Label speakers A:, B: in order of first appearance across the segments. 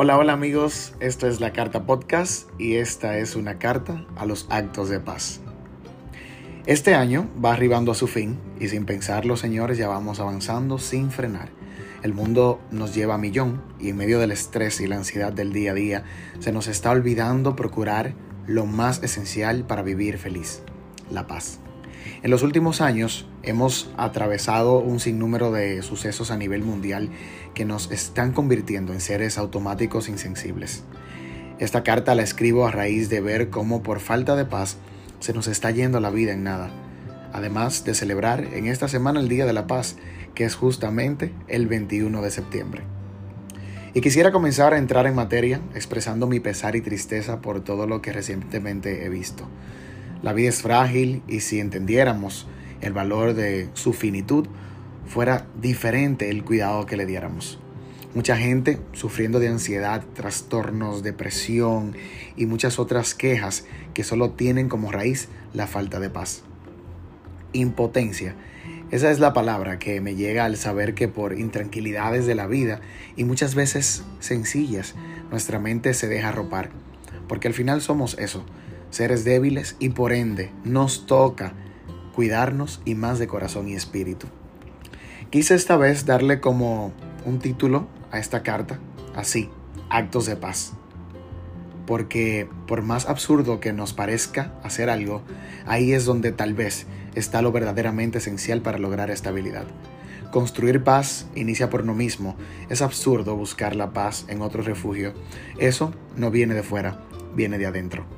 A: Hola, hola amigos, esto es la Carta Podcast y esta es una carta a los actos de paz. Este año va arribando a su fin y sin pensarlo, señores, ya vamos avanzando sin frenar. El mundo nos lleva a millón y en medio del estrés y la ansiedad del día a día se nos está olvidando procurar lo más esencial para vivir feliz, la paz. En los últimos años hemos atravesado un sinnúmero de sucesos a nivel mundial que nos están convirtiendo en seres automáticos insensibles. Esta carta la escribo a raíz de ver cómo por falta de paz se nos está yendo la vida en nada. Además de celebrar en esta semana el Día de la Paz, que es justamente el 21 de septiembre. Y quisiera comenzar a entrar en materia expresando mi pesar y tristeza por todo lo que recientemente he visto. La vida es frágil y si entendiéramos el valor de su finitud, fuera diferente el cuidado que le diéramos. Mucha gente sufriendo de ansiedad, trastornos, depresión y muchas otras quejas que solo tienen como raíz la falta de paz. Impotencia. Esa es la palabra que me llega al saber que por intranquilidades de la vida y muchas veces sencillas, nuestra mente se deja ropar. Porque al final somos eso, seres débiles y por ende nos toca cuidarnos y más de corazón y espíritu. Quise esta vez darle como un título a esta carta, así, actos de paz. Porque por más absurdo que nos parezca hacer algo, ahí es donde tal vez está lo verdaderamente esencial para lograr estabilidad. Construir paz inicia por uno mismo. Es absurdo buscar la paz en otro refugio. Eso no viene de fuera, viene de adentro.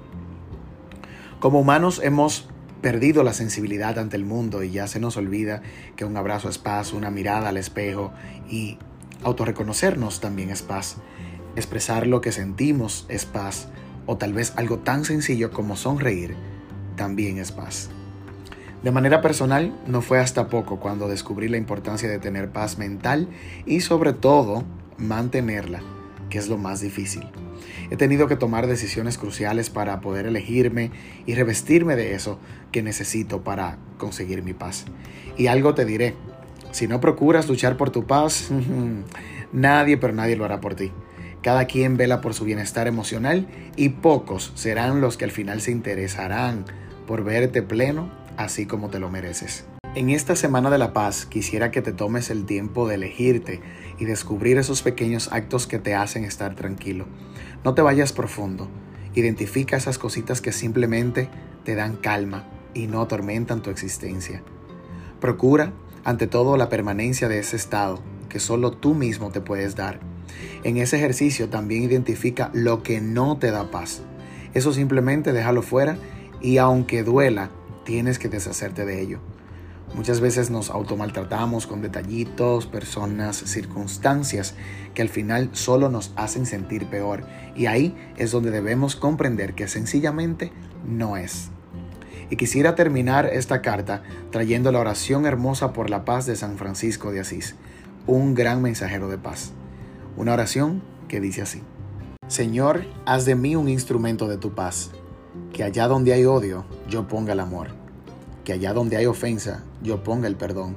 A: Como humanos hemos perdido la sensibilidad ante el mundo y ya se nos olvida que un abrazo es paz, una mirada al espejo y autorreconocernos también es paz. Expresar lo que sentimos es paz o tal vez algo tan sencillo como sonreír también es paz. De manera personal, no fue hasta poco cuando descubrí la importancia de tener paz mental y sobre todo mantenerla, que es lo más difícil. He tenido que tomar decisiones cruciales para poder elegirme y revestirme de eso que necesito para conseguir mi paz. Y algo te diré, si no procuras luchar por tu paz, nadie pero nadie lo hará por ti. Cada quien vela por su bienestar emocional y pocos serán los que al final se interesarán por verte pleno así como te lo mereces. En esta Semana de la Paz quisiera que te tomes el tiempo de elegirte y descubrir esos pequeños actos que te hacen estar tranquilo. No te vayas profundo. Identifica esas cositas que simplemente te dan calma y no atormentan tu existencia. Procura, ante todo, la permanencia de ese estado que solo tú mismo te puedes dar. En ese ejercicio también identifica lo que no te da paz. Eso simplemente déjalo fuera y aunque duela, tienes que deshacerte de ello. Muchas veces nos automaltratamos con detallitos, personas, circunstancias que al final solo nos hacen sentir peor y ahí es donde debemos comprender que sencillamente no es. Y quisiera terminar esta carta trayendo la oración hermosa por la paz de San Francisco de Asís, un gran mensajero de paz. Una oración que dice así. Señor, haz de mí un instrumento de tu paz, que allá donde hay odio, yo ponga el amor que allá donde hay ofensa, yo ponga el perdón,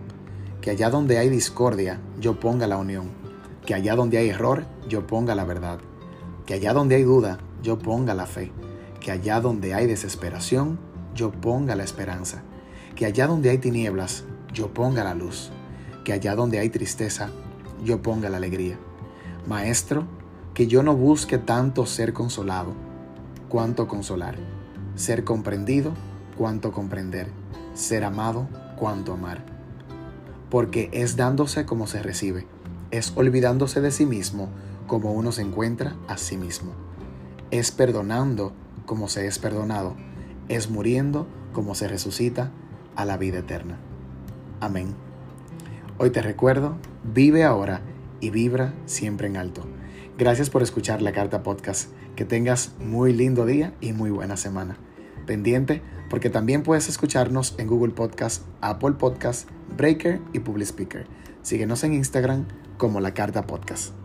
A: que allá donde hay discordia, yo ponga la unión, que allá donde hay error, yo ponga la verdad, que allá donde hay duda, yo ponga la fe, que allá donde hay desesperación, yo ponga la esperanza, que allá donde hay tinieblas, yo ponga la luz, que allá donde hay tristeza, yo ponga la alegría. Maestro, que yo no busque tanto ser consolado, cuanto consolar, ser comprendido, cuanto comprender ser amado cuanto amar. Porque es dándose como se recibe, es olvidándose de sí mismo como uno se encuentra a sí mismo. Es perdonando como se es perdonado, es muriendo como se resucita a la vida eterna. Amén. Hoy te recuerdo, vive ahora y vibra siempre en alto. Gracias por escuchar la carta podcast. Que tengas muy lindo día y muy buena semana pendiente porque también puedes escucharnos en Google Podcast, Apple Podcast, Breaker y Public Speaker. Síguenos en Instagram como La Carta Podcast.